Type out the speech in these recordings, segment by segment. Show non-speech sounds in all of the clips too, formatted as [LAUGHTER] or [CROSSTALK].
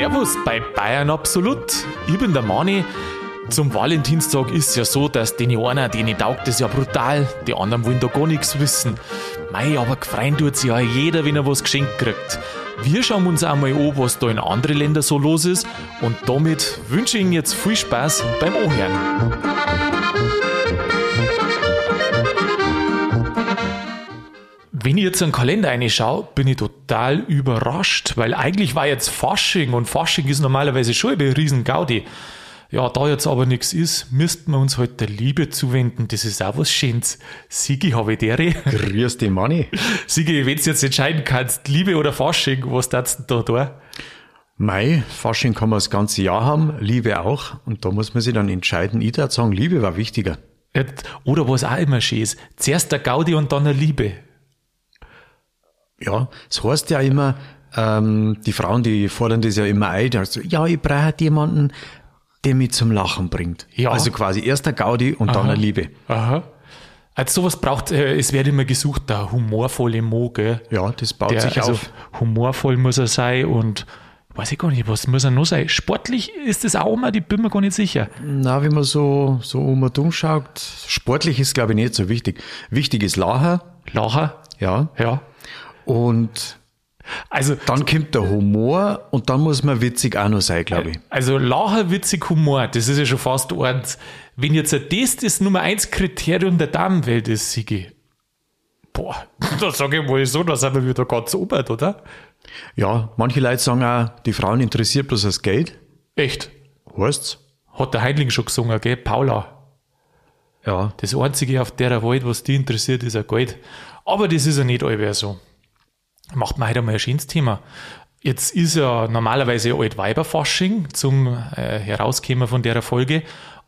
Servus bei Bayern Absolut. Ich bin der Mani. Zum Valentinstag ist es ja so, dass den einen, denen taugt das ja brutal, die anderen wollen da gar nichts wissen. Mei, aber gefreien tut sich ja jeder, wenn er was geschenkt kriegt. Wir schauen uns einmal an, was da in anderen Ländern so los ist und damit wünsche ich Ihnen jetzt viel Spaß beim Anhören. Wenn ich jetzt einen Kalender reinschaue, bin ich total überrascht, weil eigentlich war jetzt Fasching und Fasching ist normalerweise schon eine riesen Gaudi. Ja, da jetzt aber nichts ist, müssten wir uns heute halt der Liebe zuwenden. Das ist auch was Schönes. Sigi, habe ich dere. Grüß dich, Manni. [LAUGHS] Sigi, wenn du jetzt entscheiden kannst, Liebe oder Fasching, was darfst du da tun? Mai, Fasching kann man das ganze Jahr haben, Liebe auch. Und da muss man sich dann entscheiden. Ich würde sagen, Liebe war wichtiger. Oder was auch immer schön ist. Zuerst der Gaudi und dann der Liebe. Ja, es heißt ja immer, ähm, die Frauen, die fordern das ja immer ein, also, ja, ich brauche halt jemanden, der mich zum Lachen bringt. Ja. Also quasi erst der Gaudi und Aha. dann eine Liebe. Aha. Also sowas braucht, äh, es wird immer gesucht, der humorvolle Mo, gell? Ja, das baut der, sich also auf. Humorvoll muss er sein und weiß ich gar nicht, was muss er noch sein? Sportlich ist das auch immer, ich bin mir gar nicht sicher. Na, wenn man so, so um und um schaut, sportlich ist glaube ich nicht so wichtig. Wichtig ist Lacher. Lacher? Ja. Ja. Und also, dann kommt der Humor und dann muss man witzig auch noch sein, glaube ich. Also Lacher, witzig, Humor, das ist ja schon fast eins. Wenn jetzt das das Nummer eins Kriterium der Damenwelt ist, Sigi, boah, [LAUGHS] da sage ich mal so, da sind wir wieder ganz oben, oder? Ja, manche Leute sagen auch, die Frauen interessiert bloß das Geld. Echt? Heißt's? Hat der Heidling schon gesungen, gell? Paula. Ja. Das Einzige auf der Welt, was die interessiert, ist ein Geld. Aber das ist ja nicht allwehr so macht man heute mal ein schönes Thema. Jetzt ist ja normalerweise Altweiberfasching zum äh, Herauskommen von der Folge,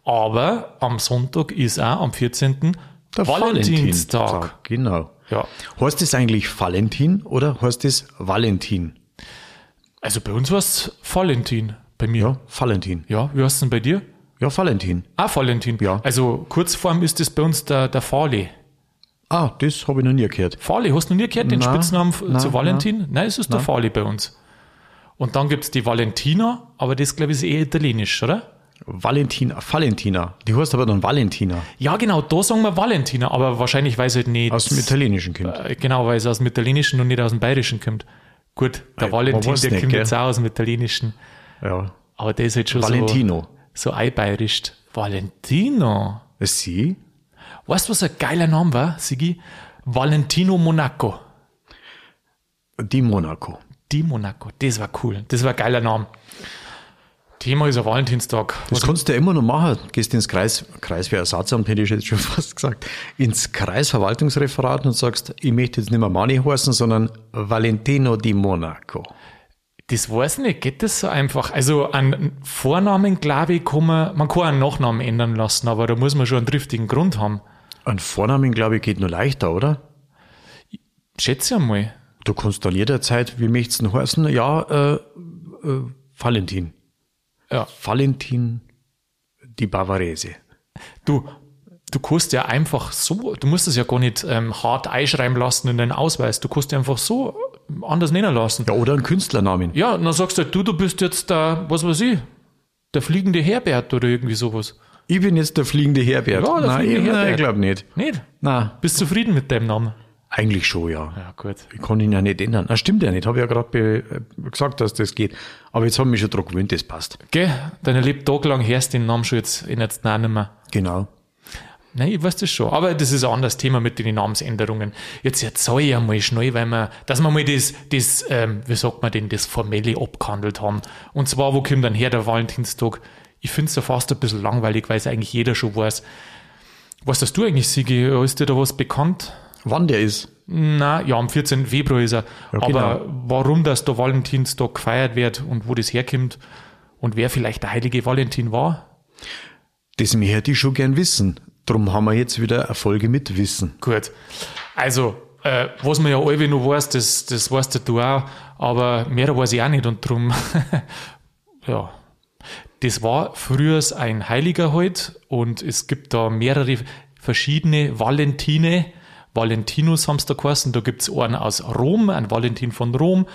aber am Sonntag ist auch am 14. Der Valentinstag. Valentinstag. Genau. Ja. Heißt es eigentlich Valentin oder heißt es Valentin? Also bei uns war es Valentin. Bei mir. Ja, Valentin. Ja, wie heißt es denn bei dir? Ja, Valentin. Ah, Valentin. Ja. Also Kurzform ist es bei uns der, der Fale. Ah, das habe ich noch nie gehört. Farley, hast du noch nie gehört, den nein, Spitznamen nein, zu Valentin? Nein, nein es ist der Farley bei uns. Und dann gibt es die Valentina, aber das glaube ich ist eher italienisch, oder? Valentina, Valentina. Die heißt aber dann Valentina. Ja, genau, da sagen wir Valentina, aber wahrscheinlich, weil es halt nicht. Aus dem Italienischen kommt. Äh, genau, weil es aus dem Italienischen und nicht aus dem Bayerischen kommt. Gut, der Ei, Valentin, der nicht, kommt gell? jetzt auch aus dem Italienischen. Ja. Aber der ist halt schon Valentino. so, so einbayerisch. Valentino. Sie? Weißt du, was ein geiler Name war, Sigi? Valentino Monaco. Die Monaco. Die Monaco. Das war cool. Das war ein geiler Name. Thema ist ein Valentinstag. Das was kannst du ja immer noch machen. Gehst ins Kreis, Kreiswehrersatzamt, hätte ich jetzt schon [LAUGHS] fast gesagt, ins Kreisverwaltungsreferat und sagst, ich möchte jetzt nicht mehr Mani heißen, sondern Valentino di Monaco. Das weiß ich nicht, geht das so einfach? Also an Vornamen, glaube ich, kann man, man kann einen Nachnamen ändern lassen, aber da muss man schon einen triftigen Grund haben. Ein Vornamen, glaube ich, geht nur leichter, oder? Schätze einmal. Du kannst dann jederzeit, wie möchtest du heißen? Ja, äh, äh, Valentin. Ja. Valentin die Bavarese. Du, du kannst ja einfach so, du musst es ja gar nicht ähm, hart einschreiben lassen in deinen Ausweis. Du kannst ja einfach so anders nennen lassen. Ja, oder einen Künstlernamen. Ja, dann sagst du, du, du bist jetzt der, was weiß ich, der fliegende Herbert oder irgendwie sowas. Ich bin jetzt der fliegende Herbert. Ja, der nein, fliegende ich, Herbert. ich glaube nicht. Nicht? Nein. Bist du zufrieden mit deinem Namen? Eigentlich schon, ja. Ja, gut. Ich kann ihn ja nicht ändern. Das stimmt ja nicht. Habe ja gerade äh, gesagt, dass das geht. Aber jetzt haben wir schon daran gewöhnt, das passt. Gell? Deine Lebtag lang hörst den Namen schon jetzt in jetzt nicht mehr. Genau. Nein, ich weiß das schon. Aber das ist ein anderes Thema mit den Namensänderungen. Jetzt erzähle ich einmal schnell, weil wir, dass wir mal das, das ähm, wie sagt man denn, das Formelle abgehandelt haben. Und zwar, wo kommt dann her der Valentinstag? Ich finde es ja fast ein bisschen langweilig, weil es eigentlich jeder schon weiß. Was hast du eigentlich, Sigi? Ist dir da was bekannt? Wann der ist? Na, ja, am 14. Februar ist er. Ja, genau. Aber warum das der Valentinstag gefeiert wird und wo das herkommt und wer vielleicht der heilige Valentin war? Das möchte ich schon gern wissen. Darum haben wir jetzt wieder Erfolge mit Wissen. Gut. Also, äh, was man ja alle noch weiß, das, das weißt du auch, aber mehr weiß ich auch nicht und darum, [LAUGHS] ja. Das war früher ein Heiliger halt und es gibt da mehrere verschiedene Valentine. Valentinus haben es da geheißen. Da gibt es einen aus Rom, einen Valentin von Rom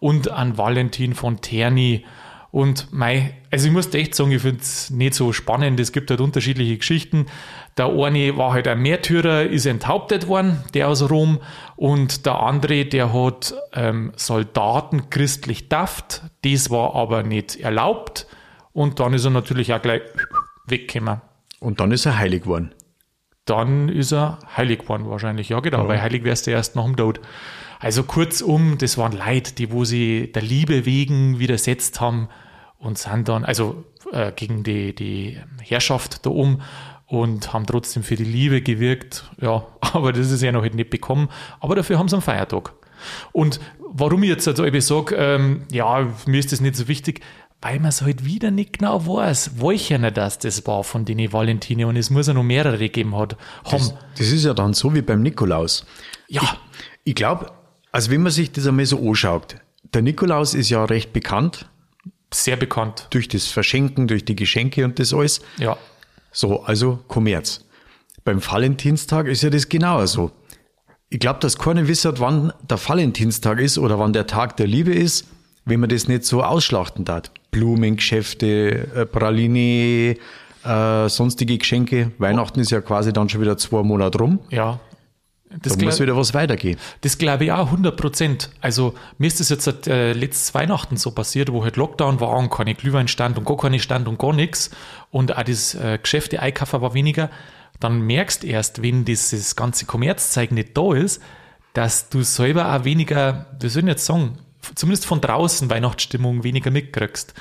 und einen Valentin von Terni. Und mei, also ich muss echt sagen, ich finde es nicht so spannend. Es gibt halt unterschiedliche Geschichten. Der eine war halt ein Märtyrer, ist enthauptet worden, der aus Rom. Und der andere, der hat ähm, Soldaten christlich daft. Das war aber nicht erlaubt. Und dann ist er natürlich auch gleich weggekommen. Und dann ist er heilig geworden. Dann ist er heilig geworden wahrscheinlich. Ja, genau, ja. weil heilig wärst du erst nach dem Tod. Also kurzum, das waren Leute, die wo sie der Liebe wegen widersetzt haben und sind dann, also äh, gegen die, die Herrschaft da oben und haben trotzdem für die Liebe gewirkt. Ja, [LAUGHS] aber das ist ja noch nicht bekommen. Aber dafür haben sie einen Feiertag. Und warum ich jetzt also eben sage, ähm, ja, mir ist das nicht so wichtig, weil man es halt wieder nicht genau weiß, welcher das das war von den Valentine und es muss ja noch mehrere gegeben hat. Das, das, ist ja dann so wie beim Nikolaus. Ja. Ich, ich glaube, also wenn man sich das einmal so anschaut, der Nikolaus ist ja recht bekannt. Sehr bekannt. Durch das Verschenken, durch die Geschenke und das alles. Ja. So, also Kommerz. Beim Valentinstag ist ja das genauer so. Ich glaube, dass keiner wisst, wann der Valentinstag ist oder wann der Tag der Liebe ist, wenn man das nicht so ausschlachten darf. Blumengeschäfte, äh, Praline, äh, sonstige Geschenke. Weihnachten ist ja quasi dann schon wieder zwei Monate rum. Ja. Das da muss wieder was weitergehen. Das glaube ich auch 100 Prozent. Also mir ist das jetzt seit äh, letztes Weihnachten so passiert, wo halt Lockdown war und keine Glühwein stand und gar keine stand und gar nichts und auch das äh, Geschäfte einkaufen war weniger. Dann merkst erst, wenn dieses ganze Kommerzzeug nicht da ist, dass du selber auch weniger, wir sollen jetzt sagen, zumindest von draußen Weihnachtsstimmung weniger mitkriegst.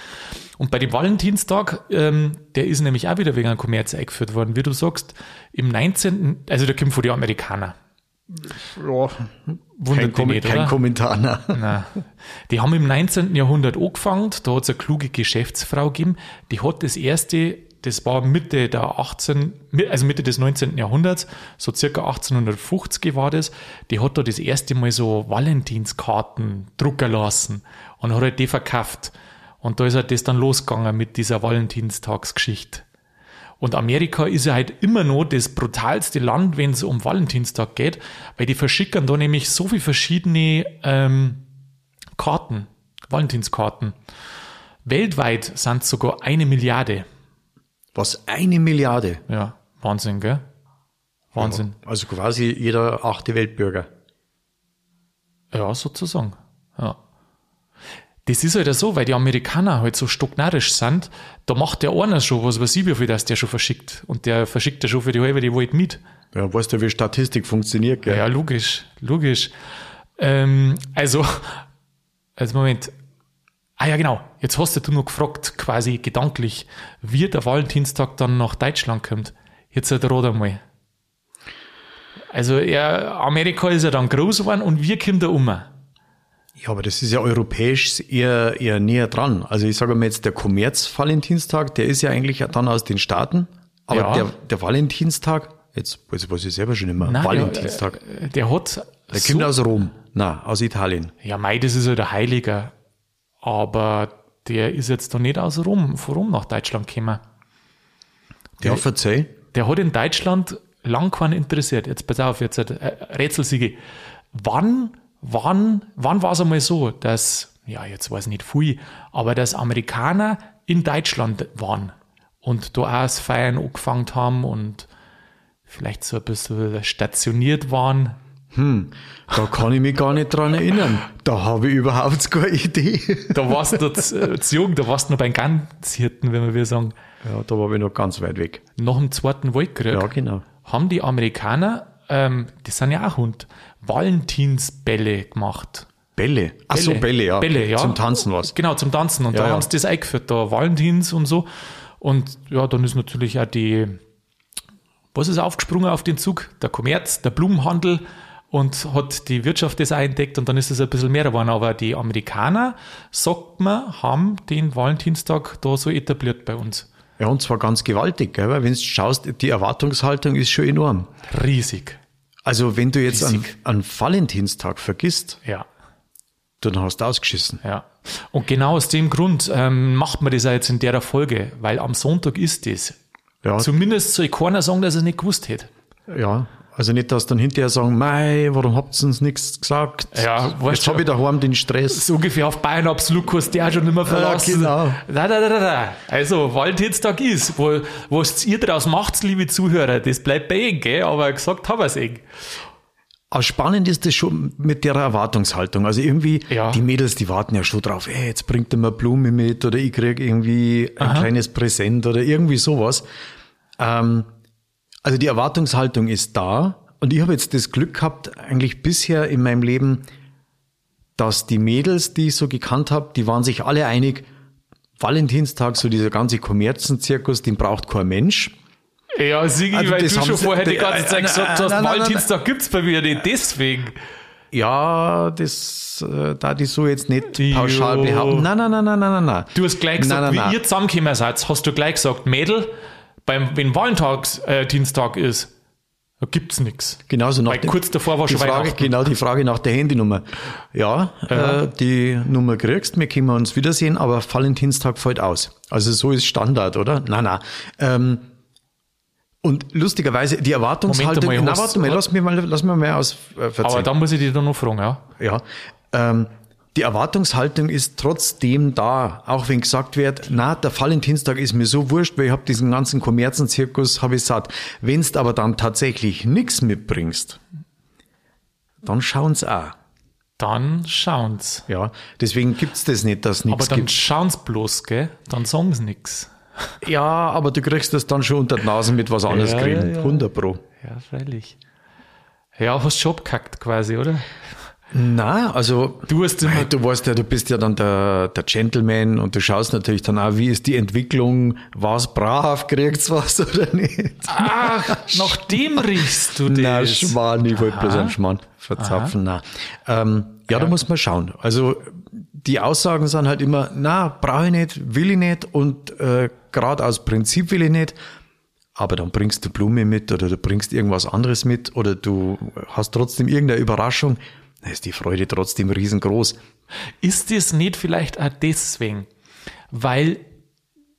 Und bei dem Valentinstag, ähm, der ist nämlich auch wieder wegen einem Kommerz eingeführt worden, wie du sagst, im 19., also der kommt von den Amerikanern. Ja, kein, Kom nicht, kein Kommentar. Nein. nein. Die haben im 19. Jahrhundert angefangen, da hat es eine kluge Geschäftsfrau gegeben, die hat das erste, das war Mitte der 18, also Mitte des 19. Jahrhunderts, so circa 1850 war das, die hat da das erste Mal so Valentinskarten drucken lassen und hat halt die verkauft. Und da ist halt das dann losgegangen mit dieser Valentinstagsgeschichte. Und Amerika ist ja halt immer noch das brutalste Land, wenn es um Valentinstag geht, weil die verschicken da nämlich so viele verschiedene ähm, Karten, Valentinskarten. Weltweit sind es sogar eine Milliarde. Was? Eine Milliarde? Ja, Wahnsinn, gell? Wahnsinn. Ja, also quasi jeder achte Weltbürger. Ja, sozusagen. Ja. Das ist halt so, weil die Amerikaner halt so stocknarrisch sind, da macht der einer schon, was weiß ich, wie viel das der schon verschickt. Und der verschickt ja schon für die halbe die Welt mit. Ja, weißt du, wie Statistik funktioniert, gell? Ja, logisch, logisch. Ähm, also, [LAUGHS] also Moment. Ah ja, genau. Jetzt hast du nur gefragt, quasi gedanklich, wie der Valentinstag dann nach Deutschland kommt. Jetzt halt rat einmal. Also, ja, Amerika ist ja dann groß geworden und wir kommen da um. Ja, aber das ist ja europäisch eher, eher näher dran. Also ich sage mal jetzt, der Kommerz-Valentinstag, der ist ja eigentlich dann aus den Staaten. Aber ja. der, der Valentinstag, jetzt weiß ich, selber schon immer, Nein, Valentinstag. Der, der hat. Der so kommt aus Rom. Na, aus Italien. Ja, mei, das ist ja der Heiliger. Aber der ist jetzt doch nicht aus Rom, von Rom nach Deutschland gekommen. Der, ja, verzeih. Der hat in Deutschland lang keinen interessiert. Jetzt pass auf, jetzt äh, Rätselsiege. Wann wann, wann war es einmal so, dass, ja, jetzt weiß ich nicht viel, aber dass Amerikaner in Deutschland waren und da auch das Feiern angefangen haben und vielleicht so ein bisschen stationiert waren. Hm, da kann ich mich gar nicht dran erinnern. Da habe ich überhaupt keine Idee. Da warst du zu, äh, zu jung, da warst du noch beim Ganzhirten, wenn wir sagen. Ja, da war ich noch ganz weit weg. Nach dem Zweiten Weltkrieg ja, genau. haben die Amerikaner, ähm, die sind ja auch Hund, Valentinsbälle gemacht. Bälle? Ach so, Bälle, ja. Bälle, ja. Zum Tanzen was. Genau, zum Tanzen. Und ja, da ja. haben sie das eingeführt, da Valentins und so. Und ja, dann ist natürlich auch die, was ist aufgesprungen auf den Zug? Der Kommerz, der Blumenhandel und hat die Wirtschaft das auch entdeckt und dann ist es ein bisschen mehr geworden. Aber die Amerikaner, sagt man, haben den Valentinstag da so etabliert bei uns. Ja, und zwar ganz gewaltig, gell? weil wenn du schaust, die Erwartungshaltung ist schon enorm. Riesig. Also wenn du jetzt an, an Valentinstag vergisst, ja. dann hast du ausgeschissen. Ja. Und genau aus dem Grund ähm, macht man das ja jetzt in der Folge, weil am Sonntag ist das. Ja. Zumindest soll keiner sagen, dass er es nicht gewusst hätte. Ja, Also nicht, dass dann hinterher sagen, mei, warum habt ihr uns nichts gesagt? Ja, weißt Jetzt habe ich daheim den Stress. So ungefähr auf Bayern du dich auch schon nicht mehr verlassen. genau. Da, da, da, da. Also, Valentinstag ist, wo, was ihr daraus macht, liebe Zuhörer, das bleibt bei Ihnen, gell? aber gesagt haben wir es. Aber spannend ist das schon mit der Erwartungshaltung. Also irgendwie, Ja. die Mädels, die warten ja schon drauf, ey, jetzt bringt er mir Blume mit oder ich krieg irgendwie ein kleines Präsent oder irgendwie sowas. Ähm, also die Erwartungshaltung ist da und ich habe jetzt das Glück gehabt, eigentlich bisher in meinem Leben, dass die Mädels, die ich so gekannt habe, die waren sich alle einig, Valentinstag, so dieser ganze Kommerzenzirkus, den braucht kein Mensch. Ja, Sigi, Also weil du schon vorher die ganze Zeit gesagt hast, Valentinstag gibt's bei mir nicht, deswegen. Ja, das, äh, da die so jetzt nicht pauschal behaupten. Nein, nein, nein, nein, nein, nein. Du hast gleich gesagt, wie ihr zusammengekommen seid, hast du gleich gesagt, Mädel, beim, wenn Valentinstag äh, Dienstag ist, da gibt's nix. Genauso nach Weil kurz davor war schon Frage. Genau die Frage nach der Handynummer. Ja, Äh, die Nummer kriegst, wir können uns wiedersehen, aber Valentinstag fällt aus. Also so ist Standard, oder? Nein, nein. Ähm, und lustigerweise, die Erwartungshaltung, Moment einmal, na, warte mal, lass mir mal, lass mal aus, äh, Aber verzeihen. da muss ich dich dann noch fragen, ja. Ja. Ähm, die Erwartungshaltung ist trotzdem da, auch wenn gesagt wird, na, der Valentinstag ist mir so wurscht, weil ich habe diesen ganzen Kommerzenzirkus, habe ich satt. Wenn's aber dann tatsächlich nichts mitbringst, dann schauen's auch. Dann schauen's. Ja, deswegen gibt's das nicht, dass Aber nichts dann gibt. schauen's bloß, gell? Dann sagen's nix. Ja, aber du kriegst das dann schon unter die Nase mit was anderes Ja, kriegen. ja, ja. 100 pro. Ja, freilich. Ja, hast schon abgekackt quasi, oder? Na, also Du hast immer- du weißt ja, du bist ja dann der, der Gentleman und du schaust natürlich dann auch, wie ist die Entwicklung, was brav, kriegt's was oder nicht? Ach, nach dem riechst du das. Na, Schmarrn, ich wollte bloß einen Schmarrn verzapfen. Na. Ähm, ja, da muss man schauen. Also die Aussagen sind halt immer, na, brauche ich nicht, will ich nicht und äh, gerade aus Prinzip will ich nicht. Aber dann bringst du Blume mit oder du bringst irgendwas anderes mit oder du hast trotzdem irgendeine Überraschung. Da ist die Freude trotzdem riesengroß. Ist das nicht vielleicht auch deswegen? Weil,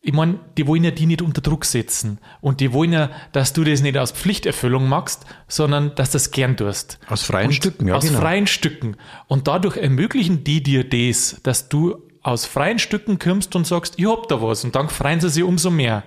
ich meine, die wollen ja die nicht unter Druck setzen. Und die wollen ja, dass du das nicht aus Pflichterfüllung machst, sondern dass du es gern tust. Aus freien Und Stücken, ja, Aus genau. freien Stücken. Und dadurch ermöglichen die dir das, dass du aus freien Stücken kommst und sagst, ich hab da was. Und dann freuen sie sich umso mehr.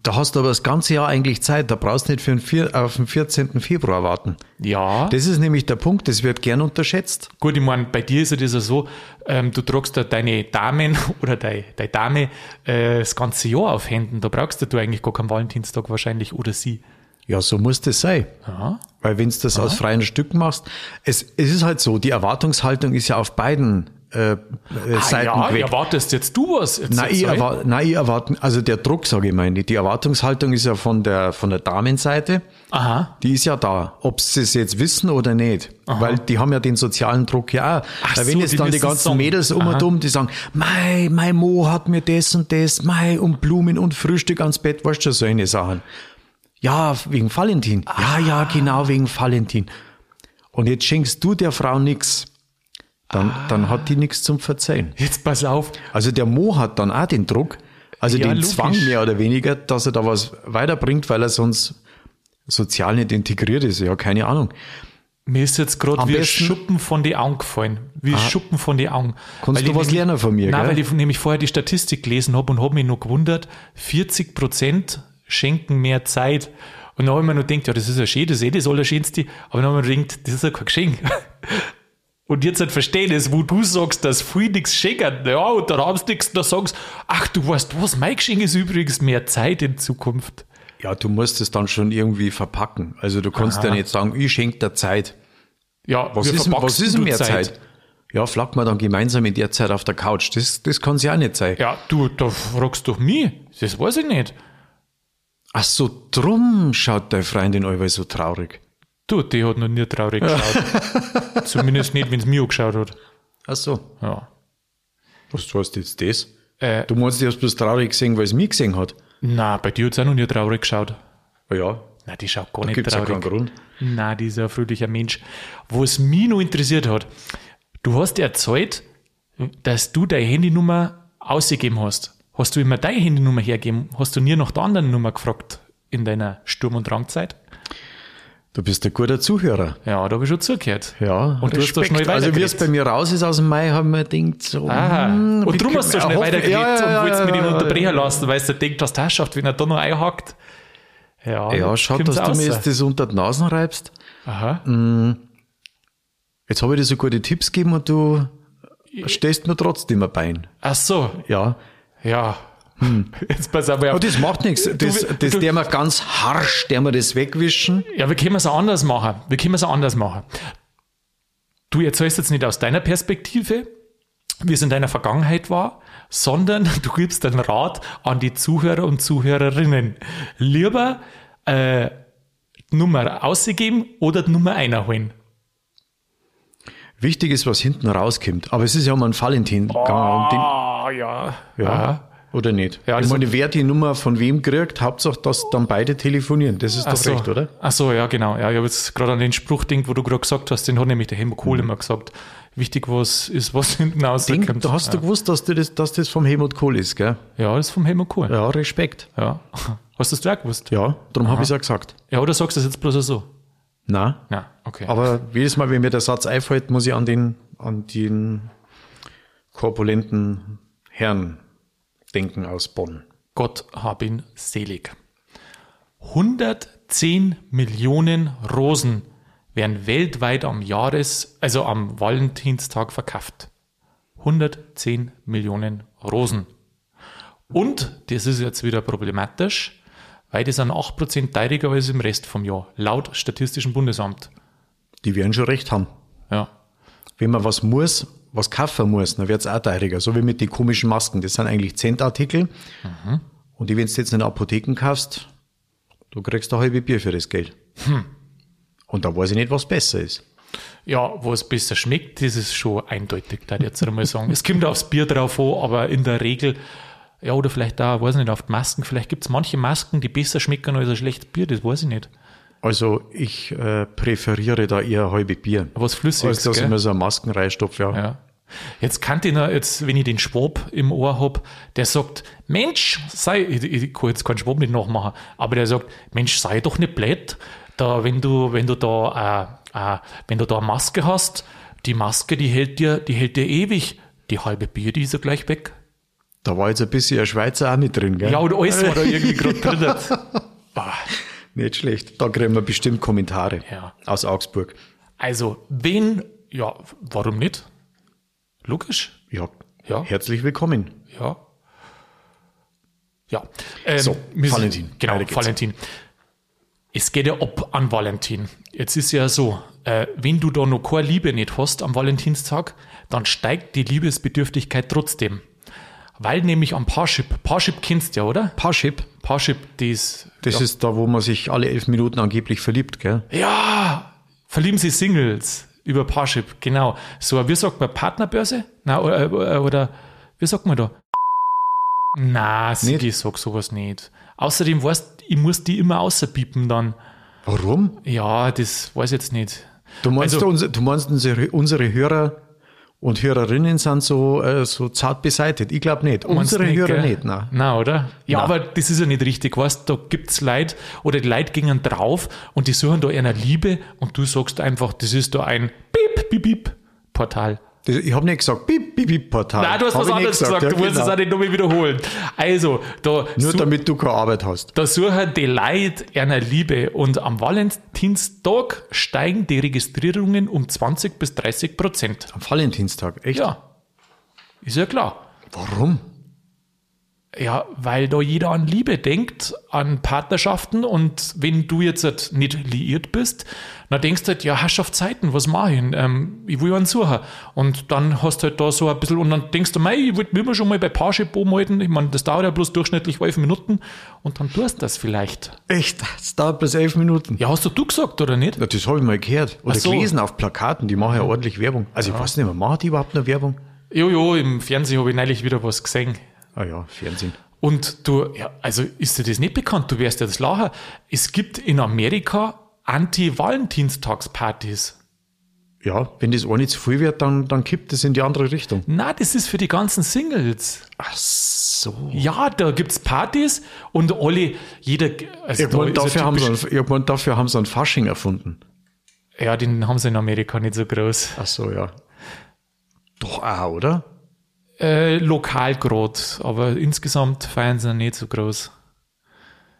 Da hast du aber das ganze Jahr eigentlich Zeit. Da brauchst du nicht für den vier, auf den 14. Februar warten. Ja. Das ist nämlich der Punkt, das wird gern unterschätzt. Gut, ich meine, bei dir ist ja das ja so, ähm, du tragst da deine Damen [LAUGHS] oder deine, deine Dame äh, das ganze Jahr auf Händen. Da brauchst du eigentlich gar keinen Valentinstag wahrscheinlich oder sie. Ja, so muss das sein. Ja. Weil wenn du das aus freien Stücken machst, es, es ist halt so, die Erwartungshaltung ist ja auf beiden äh, äh, Seiten ah, ja, geweckt. erwartest jetzt du was? Jetzt Nein, ich erwarte, nein, ich erwarte, also der Druck, sage ich mal, die Erwartungshaltung ist ja von der, von der Damenseite, Aha. Ah, die ist ja da, ob sie es jetzt wissen oder nicht. Weil die haben ja den sozialen Druck ja auch. Ach Weil wenn so, jetzt die dann die ganzen sagen. Mädels um und Aha. um, die sagen, mei, mein Mo hat mir das und das, mei, und Blumen und Frühstück ans Bett, weißt du, so eine Sachen. Ja, wegen Valentin. Ja, ja, genau, wegen Valentin. Und jetzt schenkst du der Frau nix. Dann, dann hat die nichts zum Verzeihen. Jetzt pass auf. Also der Mo hat dann auch den Druck, also Ja, den logisch. Zwang mehr oder weniger, dass er da was weiterbringt, weil er sonst sozial nicht integriert ist. Ja, keine Ahnung. Mir ist jetzt gerade wie besten- Schuppen von die Augen gefallen. Wie Schuppen von die Augen. Kannst Weil du was nämlich- lernen von mir, Nein, gell? weil ich nämlich vorher die Statistik gelesen habe und habe mich noch gewundert, 40 Prozent schenken mehr Zeit. Und dann habe ich mir noch gedacht, ja, das ist ja schön, das ist eh das Allerschönste. Aber dann habe ich mir gedacht, das ist ja kein Geschenk. [LAUGHS] Und jetzt halt verstehe ich das, wo du sagst, dass viel nichts schenken. Ja, und dann haben sie nichts, da sagst ach, du weißt was, mein Geschenk ist übrigens mehr Zeit in Zukunft. Ja, du musst es dann schon irgendwie verpacken. Also du kannst ja nicht sagen, ich schenke dir Zeit. Ja, Was ist, denn- was ist mehr Zeit? Ja, flackt man dann gemeinsam in der Zeit auf der Couch. Das, das kann ja auch nicht sein. Ja, du, da fragst du doch mich. Das weiß ich nicht. Ach so, drum schaut deine Freundin allweil so traurig. Du, die hat noch nie traurig geschaut. [LAUGHS] Zumindest nicht, wenn es mir angeschaut hat. Ach so. Ja. Was heißt jetzt das? Äh, Du meinst, die hast bloß traurig gesehen, weil es mich gesehen hat? na, bei dir hat sie auch noch nie traurig geschaut. Ja, ja. Na, die schaut gar Da nicht traurig. keinen Grund. Na, die ist ein fröhlicher Mensch. Was mich noch interessiert hat, du hast erzählt, dass du deine Handynummer ausgegeben hast. Hast du immer deine Handynummer hergegeben? Hast du nie nach der anderen Nummer gefragt in deiner Sturm- und Drangzeit? Du bist ein guter Zuhörer. Ja, da habe ich schon zugehört. Ja, Und du hast da schnell Also wie es bei mir raus ist aus dem Mai, haben wir gedacht, so. Ah, hm, und darum wie hast du schnell weitergeredet ja, ja, und wolltest den ja, unterbrechen lassen, weil du denkt hast, Herrschaft, wenn er da noch einhackt. Ja, Ja, schaut, dass du mir jetzt das unter die Nasen reibst. Aha. Jetzt habe ich dir so gute Tipps gegeben und du stehst mir trotzdem ein Bein. Ach so, Ja. ja. Jetzt pass auf. das macht nichts. Das, du- das du- der wir ganz harsch, der wir das wegwischen. Ja, wir können es auch anders machen. Wir können es auch anders machen. Du erzählst jetzt nicht aus deiner Perspektive, wie es in deiner Vergangenheit war, sondern [LAUGHS] du gibst einen Rat an die Zuhörer und Zuhörerinnen. Lieber äh, die Nummer ausgeben oder die Nummer einholen. Wichtig ist, was hinten rauskommt. Aber es ist ja um einen Valentin gegangen. Um den, Ah, ja. ja. Oder nicht? Ja, ich meine, wer die Nummer von wem kriegt, Hauptsache, dass dann beide telefonieren. Das ist Ach doch so. recht, oder? Ach so, ja, genau. Ja, ich habe jetzt gerade an den Spruch gedacht, wo du gerade gesagt hast, den hat nämlich der Helmut Kohl immer gesagt. Wichtig was ist, was [LAUGHS] hinten rauskommt. Denk, da hast ja. du gewusst, dass, du das, dass das vom Helmut Kohl ist, gell? Ja, das ist vom Helmut Kohl. Ja, Respekt. Ja. [LAUGHS] Hast du das auch gewusst? Ja, darum habe ich es auch gesagt. Ja, oder sagst du das jetzt bloß so? Nein. Ja, okay. Aber jedes Mal, wenn mir der Satz einfällt, muss ich an den, an den korpulenten Herrn denken aus Bonn. Gott hab ihn selig. 110 Millionen Rosen werden weltweit am Jahres, also am Valentinstag verkauft. 110 Millionen Rosen. Und, das ist jetzt wieder problematisch, weil das sind 8% teurer als im Rest vom Jahr, laut Statistischem Bundesamt. Die werden schon recht haben. Ja. Wenn man was muss, was kaufen muss, dann wird's auch teurer. So wie mit den komischen Masken. Das sind eigentlich Centartikel. Und die, wenn du jetzt in Apotheken kaufst, du kriegst ein halbe Bier für das Geld. Und da weiß ich nicht, was besser ist. Ja, was besser schmeckt, das ist schon eindeutig, da ich jetzt einmal sagen. Es kommt aufs Bier drauf an, aber in der Regel, ja, oder vielleicht da, weiß nicht, auf die Masken, vielleicht gibt es manche Masken, die besser schmecken als ein schlechtes Bier, das weiß ich nicht. Also ich äh, präferiere da eher ein halbe Bier. Was Flüssiges, Als dass ich gell? mir so eine Masken reinstopfe, ja. Ja. Jetzt kannte ich noch, jetzt, wenn ich den Schwab im Ohr hab, der sagt, Mensch, sei, ich, ich kann jetzt keinen Schwab nicht nachmachen, aber der sagt, Mensch, sei doch nicht blöd, da, wenn du, wenn du da, äh, äh, wenn du da eine Maske hast, die Maske, die hält dir, die hält dir ewig. Die halbe Bier, die ist ja gleich weg. Da war jetzt ein bisschen ein Schweizer auch mit drin, gell? Ja, und alles war da irgendwie [LAUGHS] gerade drin. [LAUGHS] Nicht schlecht. Da kriegen wir bestimmt Kommentare Ja. aus Augsburg. Also, wen, ja, warum nicht? Logisch, Ja. Ja. Herzlich willkommen. ja. Ja. Ähm, So, Valentin. Genau. Valentin. Es geht ja ab an Valentin. Jetzt ist ja so, äh, wenn du da noch keine Liebe nicht hast am Valentinstag, dann steigt die Liebesbedürftigkeit trotzdem. Weil nämlich am Parship, Parship kennst du ja, oder? Parship. Parship, das, Das ja, ist da, wo man sich alle elf Minuten angeblich verliebt, gell? Ja, verlieben Sie Singles über Parship, genau. So, wie sagt man, Partnerbörse? Na, oder, oder wie sagt man da? Na, Sigi, sag sowas nicht. Außerdem weißt ich muss die immer außerpiepen dann. Warum? Ja, das weiß ich jetzt nicht. Du meinst, Also- unser, du meinst unsere, unsere Hörer und Hörerinnen sind so, äh, so zart beseitigt? Ich glaube nicht. Unsere nicht, Hörer gell? nicht, nein. Na, oder? Ja, Na. aber das ist ja nicht richtig. Weißt da gibt's Leute oder die Leute gingen drauf und die suchen da einer Liebe und du sagst einfach, das ist da ein Piep, Piep, Piep Portal. Ich habe nicht gesagt, bip, bip, bip, Portal. Nein, du hast Hab was anderes gesagt, ja, du wolltest genau. es auch nicht nochmal wiederholen. Also, da, Nur damit du keine Arbeit hast. da suchen die Leute einer Liebe und am Valentinstag steigen die Registrierungen um 20 bis 30 Prozent. Am Valentinstag, echt? Ja, ist ja klar. Warum? Ja, weil da jeder an Liebe denkt, an Partnerschaften und wenn du jetzt halt nicht liiert bist, dann denkst du halt, ja, Herrschaftszeiten, was mache ich? Ähm, ich will einen suchen. Und dann hast du halt da so ein bisschen, und dann denkst du, mei, ich will mir schon mal bei Parship umhalten. Ich meine, das dauert ja bloß durchschnittlich elf Minuten und dann tust du das vielleicht. Echt? Das dauert bis elf Minuten. Ja, hast du du gesagt, oder nicht? Ja, das habe ich mal gehört. Oder so. gelesen auf Plakaten, die machen ja ordentlich Werbung. Also ich weiß nicht mehr, machen die überhaupt noch Werbung? Jojo, im Fernsehen habe ich neulich wieder was gesehen. Ah ja, Fernsehen. Und du, ja, also ist dir das nicht bekannt? Du wirst ja das lachen. Es gibt in Amerika Anti-Valentinstagspartys. Ja, wenn das eine zu viel wird, dann, dann kippt es in die andere Richtung. Na, das ist für die ganzen Singles. Ach so. Ja, da gibt's Partys und alle, jeder, also Irgendwann da dafür, haben sie einen, irgendwann dafür haben sie einen Fasching erfunden. ja, den haben sie in Amerika nicht so groß. Ach so, ja. Doch auch, oder? Äh, lokal grad, aber insgesamt feiern sie nicht so groß.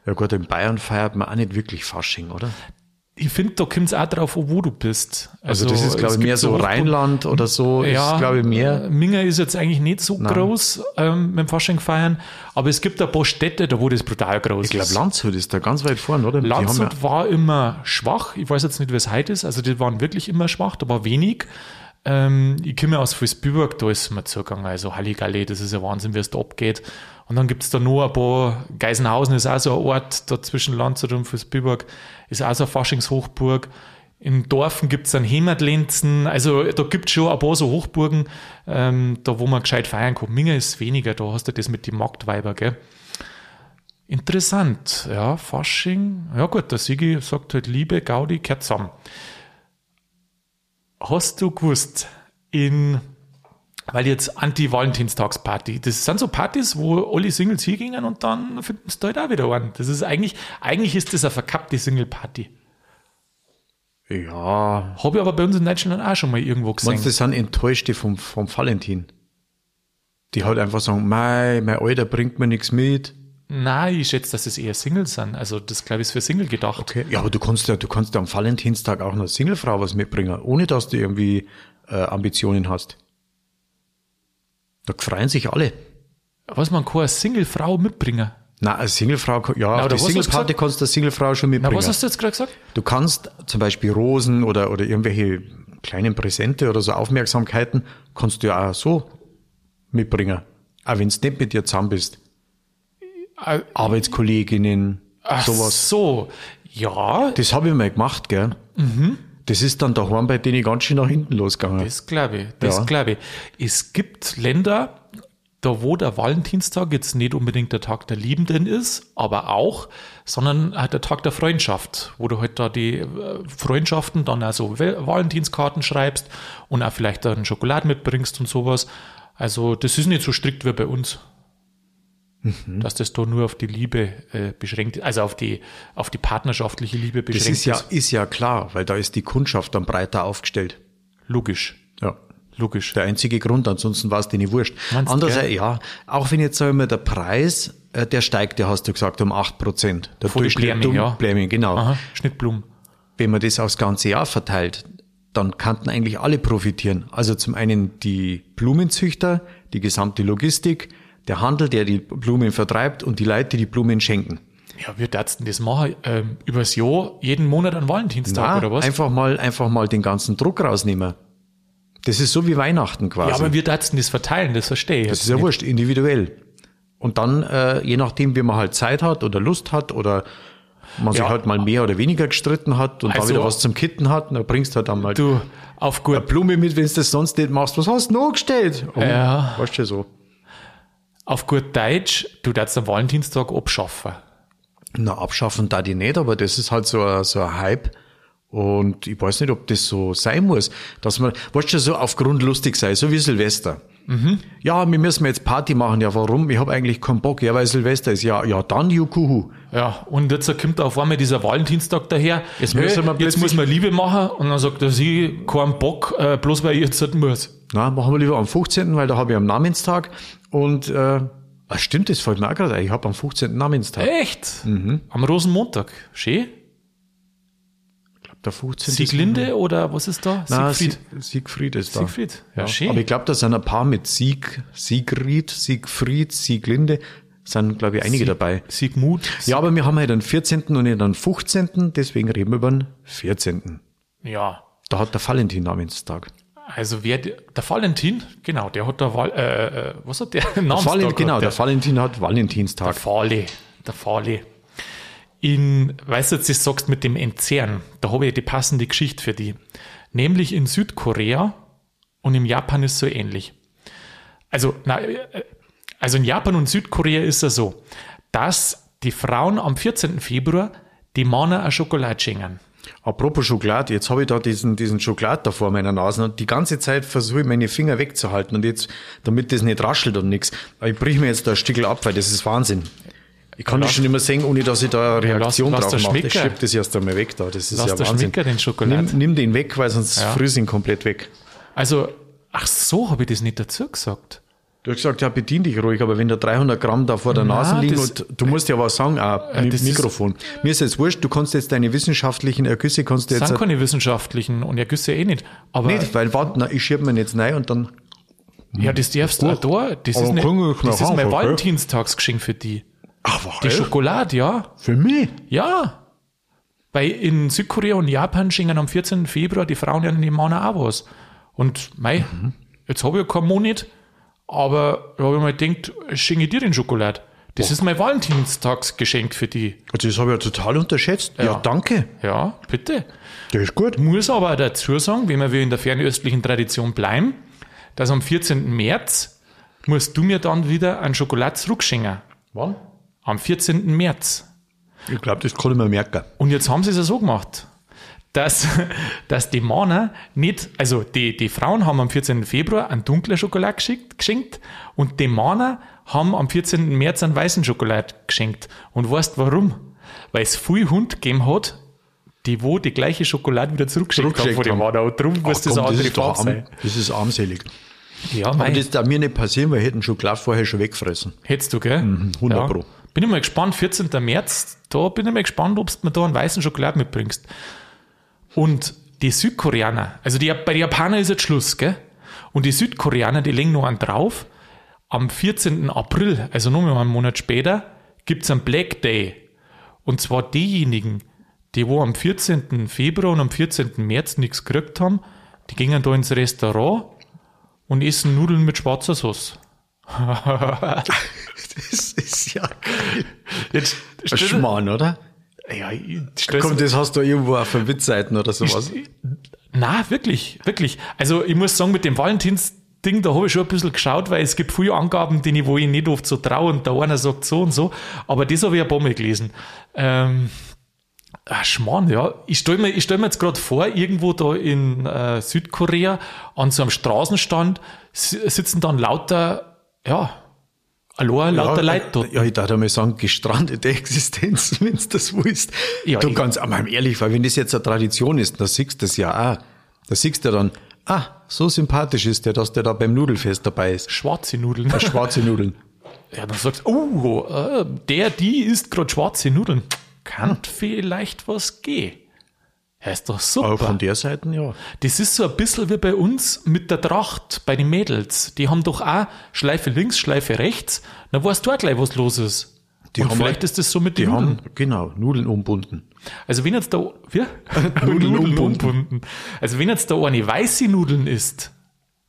Ja gut, in Bayern feiert man auch nicht wirklich Fasching, oder? Ich finde, da kommt's auch drauf an, wo du bist. Also, das ist, glaube es ich, mehr so Rheinland oder so, Ja, ist, glaube ich, mehr. äh, Minger ist jetzt eigentlich nicht so groß ähm, mit dem Fasching feiern, aber es gibt ein paar Städte, da wo das brutal groß Ich glaube, ist. Landshut ist da ganz weit vorne, oder? Landshut war immer schwach. Ich weiß jetzt nicht, wie es heute ist. Also die waren wirklich immer schwach, da war wenig. Ähm, ich komme aus Vilsbiburg, da ist mir zugegangen. Also Halligalli, das ist ja Wahnsinn, wie es da abgeht. Und dann gibt's da noch ein paar, Geisenhausen ist auch so ein Ort, da zwischen Landshut und Vilsbiburg, ist auch so eine Faschingshochburg. In Dorfen gibt's dann Heimatlenzen, also da gibt's schon ein paar so Hochburgen, ähm, da wo man gescheit feiern kann. Minge ist weniger, da hast du das mit den Marktweiber, gell? Interessant, ja, Fasching. Ja gut, der Sigi sagt halt Liebe, Gaudi, gehört zusammen. Hast du gewusst, in, weil jetzt Anti-Valentinstagsparty, das sind so Partys, wo alle Singles hingingen und dann finden sie da halt auch wieder einen. Das ist eigentlich, eigentlich ist das eine verkappte Single-Party. Ja. Habe ich aber bei uns in Deutschland auch schon mal irgendwo gesehen. Meinst du, das sind Enttäuschte vom, vom Valentin? Die halt einfach sagen, mei, mein Alter bringt mir nichts mit. Nein, ich schätze, dass es eher Singles sind. Also das, glaube ich, ist für Single gedacht. Okay. Ja, aber du kannst ja, du kannst ja am Valentinstag auch einer Singlefrau was mitbringen, ohne dass du irgendwie äh, Ambitionen hast. Da freuen sich alle. Was man kann eine Single-Frau mitbringen. Na, eine Singlefrau, kann- ja, Na, auf die Singleparty kannst du eine Singlefrau schon Na, mitbringen. was hast du jetzt gerade gesagt? Du kannst zum Beispiel Rosen oder, oder irgendwelche kleinen Präsente oder so Aufmerksamkeiten kannst du ja auch so mitbringen. Auch wenn du nicht mit dir zusammen bist. Arbeitskolleginnen, Ach sowas. so. Ja, Das habe ich mal gemacht, gell? Mhm. Das ist dann daheim bei denen ganz schön nach hinten losgegangen. Das glaube ich, das Ja. glaube ich. Es gibt Länder, da wo der Valentinstag jetzt nicht unbedingt der Tag der Liebenden ist, aber auch, sondern halt der Tag der Freundschaft, wo du halt da die äh, Freundschaften dann also Valentinskarten schreibst und auch vielleicht dann Schokolade mitbringst und sowas. Also das ist nicht so strikt wie bei uns. Mhm. Dass das da nur auf die Liebe äh, beschränkt ist, also auf die, auf die partnerschaftliche Liebe Das beschränkt ist ja, ist ja klar, weil da ist die Kundschaft dann breiter aufgestellt. Logisch, Ja. logisch. Der einzige Grund, ansonsten war es denen wurscht. Meinst du, Andererseits, ja, auch wenn jetzt sagen wir, der Preis, äh, der steigt, ja, hast du gesagt, um 8%. Der Von den Durchschnitt Bläming, ja. Bläming, genau. Aha, Schnittblumen. Wenn man das aufs ganze Jahr verteilt, dann kannten eigentlich alle profitieren. Also zum einen die Blumenzüchter, die gesamte Logistik, der Handel, der die Blumen vertreibt und die Leute, die die Blumen schenken. Ja, wir dürften das machen, ähm, übers Jahr, jeden Monat an Valentinstag, Na, oder was? Einfach mal, einfach mal den ganzen Druck rausnehmen. Das ist so wie Weihnachten quasi. ja, aber wir dürften das verteilen, das verstehe ich. Das ist ja wurscht, individuell. Und dann, äh, je nachdem, wie man halt Zeit hat oder Lust hat oder man sich Ja. halt mal mehr oder weniger gestritten hat und Also- dann wieder was zum Kitten hat, und dann bringst du halt dann mal Du, auf eine gut, Blume mit, wenn du das sonst nicht machst. Was hast du noch gestellt? Oh, Ja. Weißt du so. Auf gut Deutsch, du darfst am Valentinstag abschaffen. Na, abschaffen da die nicht, aber das ist halt so ein, so ein Hype. Und ich weiß nicht, ob das so sein muss, dass man, weißt du, so aufgrund lustig sein, so wie Silvester. Mhm. Ja, wir müssen jetzt Party machen. Ja, warum? Ich habe eigentlich keinen Bock. Ja, weil Silvester ist. Ja, ja, dann Jukuhu. Ja, und jetzt kommt auf einmal dieser Valentinstag daher. Jetzt Hey, müssen wir jetzt muss man Liebe machen und dann sagt er sie, keinen Bock, äh, bloß weil ich jetzt muss. Na, machen wir lieber am 15., weil da habe ich am Namenstag. Und äh, ah, stimmt, das fällt mir auch gerade ein. Ich habe am 15. Namenstag. Echt? Mhm. Am Rosenmontag. Schön. Ich glaub, der 15. Sieglinde oder was ist da? Na, Siegfried. Siegfried. Ist da. Siegfried. Ja, schön. Aber ich glaube, da sind ein paar mit Sieg, Siegfried, Siegfried, Sieglinde. Sind, glaube ich, einige dabei. Siegmut. Ja, aber wir haben halt den 14. und nicht den 15., deswegen reden wir über den 14. Ja. Da hat der Valentin Namenstag. Also wer, der Valentin, genau, der hat der Val, äh, äh, was hat [LAUGHS] der? Namenstag Valentin, hat genau, der, der Valentin hat der Valentinstag. Fale, der Fale. In, weißt du, jetzt sagst mit dem Entzehren, da habe ich die passende Geschichte für die. Nämlich in Südkorea und im Japan ist so ähnlich. Also, na, äh, also in Japan und Südkorea ist es so, dass die Frauen am 14. Februar die Männer eine Schokolade schenken. Apropos Schokolade, jetzt habe ich da diesen, diesen Schokolade da vor meiner Nase und die ganze Zeit versuche ich meine Finger wegzuhalten und jetzt, damit das nicht raschelt und nichts. Ich brich mir jetzt da ein Stückel ab, weil das ist Wahnsinn. Ich kann Ja, das schon immer sehen, ohne dass ich da eine Ja, Reaktion lass- lass drauf das mache. Ich schmecken. schieb das erst einmal weg da. Das ist Lass ja das Wahnsinn. schmecken, den Schokolade. Nimm, nimm den weg, weil sonst Ja. ich ihn komplett weg. Also, ach so, habe ich das nicht dazu gesagt. Du hast gesagt, ja, bedien dich ruhig, aber wenn da 300 Gramm da vor der Na, Nase liegen und du musst ja was sagen, auch mit das ist- Mikrofon. Mir ist jetzt wurscht, du kannst jetzt deine wissenschaftlichen Ergüsse kannst du Das jetzt sind keine wissenschaftlichen und Ergüsse eh nicht. Aber nicht, weil warte, na, ich schieb mir jetzt rein und dann ja, das darfst du auch da. Das Aber ist, ich das ist mein gell? Valentinstagsgeschenk für die. Ach, was? Die Schokolade, ja. Für mich? Ja. Weil in Südkorea und Japan schenken am 14. Februar die Frauen ja den Männer auch was. Und mei, Mhm. jetzt habe ich ja keinen Monat, aber da habe ich mir gedacht, schenke ich dir den Schokolade. Das ist mein Valentinstagsgeschenk für die. Also Das habe ich ja total unterschätzt. Ja, Ja. danke. Ja, bitte. Das ist gut. Muss aber dazu sagen, wenn wir in der fernöstlichen Tradition bleiben, dass am 14. März musst du mir dann wieder einen Schokolade zurückschenken. Wann? Am 14. März. Ich glaube, das kann ich mir merken. Und jetzt haben sie es ja so gemacht, dass, [LAUGHS] dass die Männer nicht, also die, die Frauen haben am 14. Februar einen dunklen Schokolade geschickt, geschenkt und die Männer haben am 14. März einen weißen Schokolade geschenkt. Und weißt warum? Weil es viel Hund gegeben hat, die wo die gleiche Schokolade wieder zurückgeschickt haben von den haben. Männer. Und darum muss das eine andere Farbe sein. das ist armselig. Ja, Aber das darf mir nicht passieren, weil ich hätte Schokolade vorher schon weggefressen. hättest du, gell? 100 ja. Pro. Bin ich mal gespannt, 14. März, da bin ich mal gespannt, ob du mir da einen weißen Schokolade mitbringst. Und die Südkoreaner, also die, bei den Japanern ist jetzt Schluss, gell? Und die Südkoreaner, die legen noch einen drauf. Am 14. April, also nur mal einen Monat später, gibt's einen Black Day. Und zwar diejenigen, die wo am 14. Februar und am 14. März nichts gekriegt haben, die gingen da ins Restaurant und essen Nudeln mit schwarzer Sauce. [LAUGHS] Das ist ja Jetzt Schmarrn, oder? Ja, ich- Komm, das hast du irgendwo auf der Witzseiten oder sowas. Na, wirklich, wirklich. Also ich muss sagen, mit dem Valentinsding, da habe ich schon ein bisschen geschaut, weil es gibt viele Angaben, denen ich, wo ich nicht oft so traue und der eine sagt so und so. Aber das habe ich ein paar Mal gelesen. Ähm, ah, Schmarrn, ja. Ich stelle mir, ich stell mir jetzt gerade vor, irgendwo da in äh, Südkorea an so einem Straßenstand si- sitzen dann lauter, ja, allein lauter Leute dort. Ja, ich darf einmal sagen, gestrandete [LAUGHS] Existenz, wenn du das willst. Ja, du ganz aber ehrlich, weil wenn das jetzt eine Tradition ist, dann siehst du das ja auch. Da siehst du dann, ah, so sympathisch ist der, dass der da beim Nudelfest dabei ist. Schwarze Nudeln. Schwarze Nudeln. [LAUGHS] Ja, dann sagst du, oh, äh, der, die isst gerade schwarze Nudeln. Kann vielleicht was gehen. Ja, ist doch Aber super. von der Seite, ja. Das ist so ein bisschen wie bei uns mit der Tracht bei den Mädels. Die haben doch auch Schleife links, Schleife rechts. Dann weißt du auch gleich, was los ist. Die Und haben vielleicht halt- ist das so mit Die den Nudeln. haben, genau, Nudeln umbunden. Also wenn jetzt da, wie? [LAUGHS] Nudeln umbunden. Also wenn jetzt da eine weiße Nudeln isst,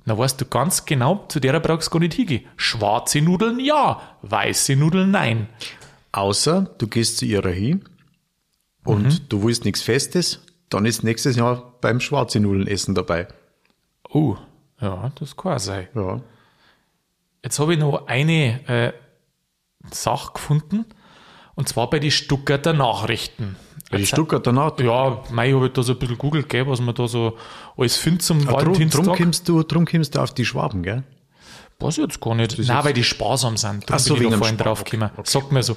dann weißt du ganz genau, zu der brauchst du gar nicht hingehen. Schwarze Nudeln ja, weiße Nudeln nein. Außer du gehst zu ihrer hin und Mhm. du willst nichts Festes, dann ist nächstes Jahr beim schwarze Nudeln essen dabei. Oh, ja, das kann sein. Ja. Jetzt habe ich noch eine äh, Sache gefunden, und zwar bei den Stuttgarter Nachrichten. Bei die Stuttgarter Naht. Ja, mei, habe ich da so ein bisschen googelt, gell, was man da so alles findet zum Drum, drum, Valentinstag. kommst du, drum kommst du auf die Schwaben, gell? Weiß ich jetzt gar nicht. Nein, weil die sparsam sind. Darum Ach so, bin ich vorhin drauf okay, gekommen. Sagt mir so.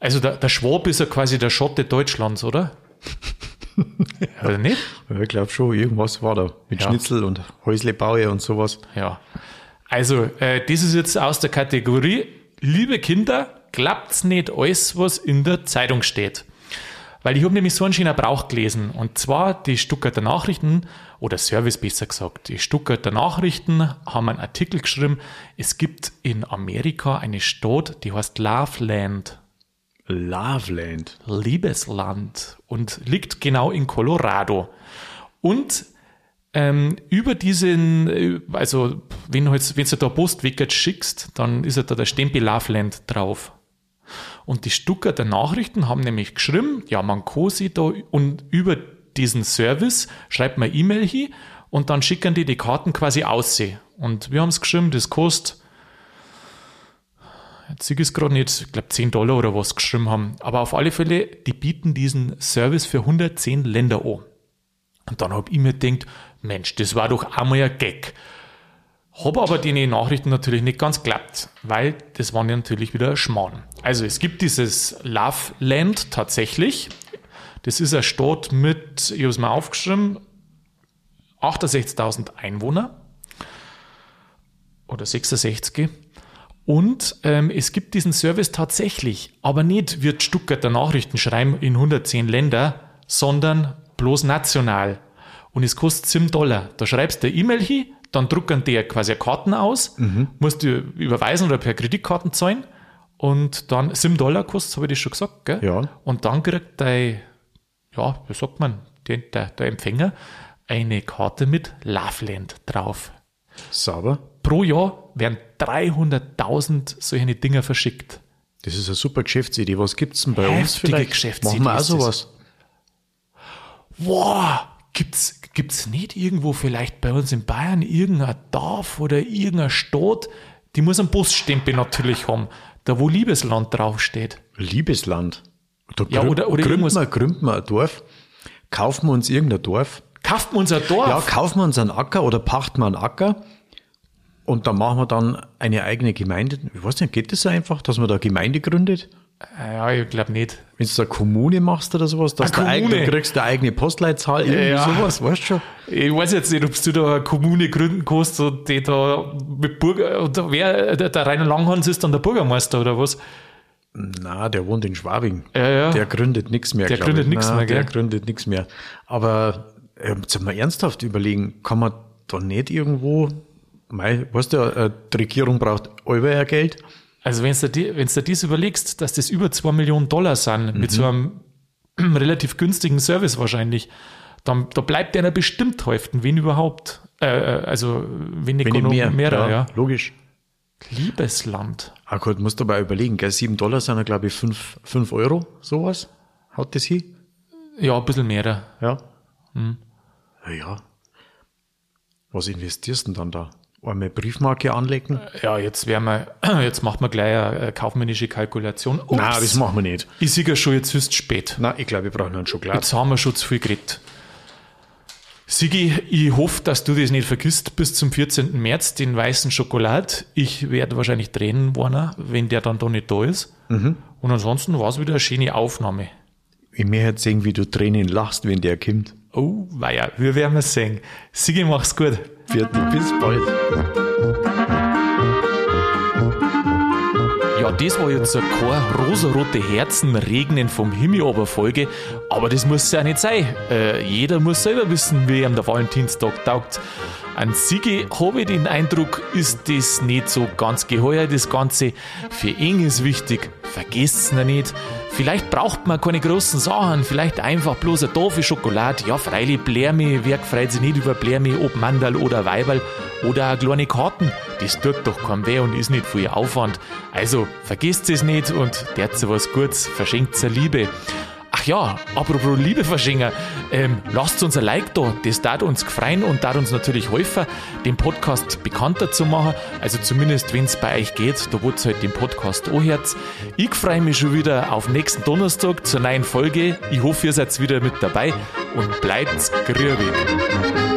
Also der, der Schwab ist ja quasi der Schotte Deutschlands, oder? [LAUGHS] oder nicht? Ja, ich glaube schon, irgendwas war da. Mit Ja. Schnitzel und Häuslebaue und sowas. Ja. Also, äh, das ist jetzt aus der Kategorie, liebe Kinder, klappt's nicht alles, was in der Zeitung steht. Weil ich habe nämlich so einen schönen Brauch gelesen. Und zwar die Stuttgarter Nachrichten, oder Service besser gesagt, die Stuttgarter Nachrichten haben einen Artikel geschrieben, es gibt in Amerika eine Stadt, die heißt Loveland. Loveland. Liebesland und liegt genau in Colorado. Und ähm, über diesen, äh, also wenn du jetzt, wenn du da Postwickert schickst, dann ist ja da der Stempel Loveland drauf. Und die Stuttgarter Nachrichten haben nämlich geschrieben, ja, man kann sie da und über diesen Service schreibt man E-Mail hin und dann schicken die die Karten quasi aussehen. Und wir haben es geschrieben, das kostet, ich es gerade nicht, ich glaube 10 Dollar oder was geschrieben haben. Aber auf alle Fälle, die bieten diesen Service für 110 Länder an. Und dann habe ich mir gedacht, Mensch, das war doch einmal ein Gag. Habe aber die Nachrichten natürlich nicht ganz geklappt, weil das waren ja natürlich wieder Schmarrn. Also es gibt dieses Love Land tatsächlich. Das ist eine Stadt mit, ich habe es mal aufgeschrieben, 68.000 Einwohner oder 66. Und ähm, es gibt diesen Service tatsächlich, aber nicht wird Stuttgarter Nachrichten schreiben in 110 Länder, sondern bloß national. Und es kostet 7 Dollar. Da schreibst du eine E-Mail hin, dann drucken die quasi Karten aus, mhm. musst du überweisen oder per Kreditkarten zahlen. Und dann 7 Dollar kostet, habe ich das schon gesagt, gell? Ja. Und dann kriegt dein, ja, wie sagt man, der, der, der Empfänger eine Karte mit Loveland drauf. Sauber. Pro Jahr werden 300.000 solche Dinger verschickt. Das ist eine super Geschäftsidee. Was gibt es denn bei Heftige uns vielleicht? Geschäftsidee Machen wir auch sowas. Wow, gibt's, gibt's nicht irgendwo vielleicht bei uns in Bayern irgendein Dorf oder irgendeine Stadt, die muss einen Busstempel natürlich haben, da wo Liebesland draufsteht. Liebesland. Da Ja, oder- oder gründen, wir, gründen wir ein Dorf, kaufen wir uns irgendein Dorf, Kauft man unser Dorf? ja, kaufen wir uns einen Acker oder pachten wir einen Acker und dann machen wir dann eine eigene Gemeinde. Ich weiß nicht, geht das so einfach, dass man da Gemeinde gründet? ja, ich glaube nicht. Wenn du eine Kommune machst oder sowas, dass du eigene, kriegst du eine eigene Postleitzahl, irgendwie Ja. sowas, weißt du schon? Ich weiß jetzt nicht, ob du da eine Kommune gründen kannst und die da mit Bürger, oder wer, der, der Rainer Langhans ist dann der Bürgermeister oder was? Na, der wohnt in Schwabing. Ja, ja. Der gründet nichts mehr. Der gründet ich. nichts mehr, Der gell? gründet nichts mehr. Aber ähm, jetzt mal ernsthaft überlegen, kann man da nicht irgendwo, mei, weißt du, äh, die Regierung braucht euer Geld. Also wenn du dir, wenn's dir das überlegst, dass das über 2 Millionen Dollar sind, mit so einem [CLEARS THROAT] relativ günstigen Service wahrscheinlich, dann da bleibt einer bestimmt helfen, wenn überhaupt. Äh, äh, also wenn Wenn nicht genug mehr. mehrer, ja. Logisch. Liebesland. Ah gut, musst du aber überlegen, gell? 7 Dollar sind ja, glaube ich, 5, 5 Euro, sowas. Haut das hin? Ja, ein bisschen mehrer. Ja. Hm. Ja, ja. Was investierst du denn dann da? Einmal Briefmarke anlegen? Ja, jetzt werden wir, [CLEARS THROAT] jetzt macht man gleich eine, eine kaufmännische Kalkulation. Ups. Nein, das machen wir nicht. Ich sehe ja schon, jetzt ist es spät. Nein, ich glaube, wir brauchen einen Schokolade. Jetzt haben wir schon zu viel geredet. Sigi, ich hoffe, dass du das nicht vergisst bis zum 14. März, den weißen Schokolad. Ich werde wahrscheinlich Tränen warnen, wenn der dann da nicht da ist. Und ansonsten war es wieder eine schöne Aufnahme. Ich möchte jetzt sehen, wie du Tränen lachst, wenn der kommt. Oh, weia, wir werden es sehen. Sigi, mach's gut. Vierte, bis bald. Ja, das war jetzt so keine rosarote Herzen regnen vom Himmel aber Folge, aber das muss ja nicht sein. Äh, jeder muss selber wissen, wie ihm der Valentinstag taugt. An Sigi habe ich den Eindruck, ist das nicht so ganz geheuer, das Ganze. Für ihn ist wichtig, vergesst's ihn nicht. Vielleicht braucht man keine großen Sachen, vielleicht einfach bloß eine Tafel Schokolade. Ja, freilich Blärme, wer freut sich nicht über Blärme, ob Mandal oder Weiberl oder auch kleine Karten. Das tut doch kein weh und ist nicht viel Aufwand. Also, vergesst es nicht und derzt was Gutes, verschenkt Liebe. Ach ja, apropos Liebe verschenken, ähm, lasst uns ein Like da, das tat uns gefreien und tat uns natürlich helfen, den Podcast bekannter zu machen. Also zumindest, wenn es bei euch geht, da wird's halt den Podcast anhört. Ich freue mich schon wieder auf nächsten Donnerstag zur neuen Folge. Ich hoffe, ihr seid wieder mit dabei und bleibt grübig.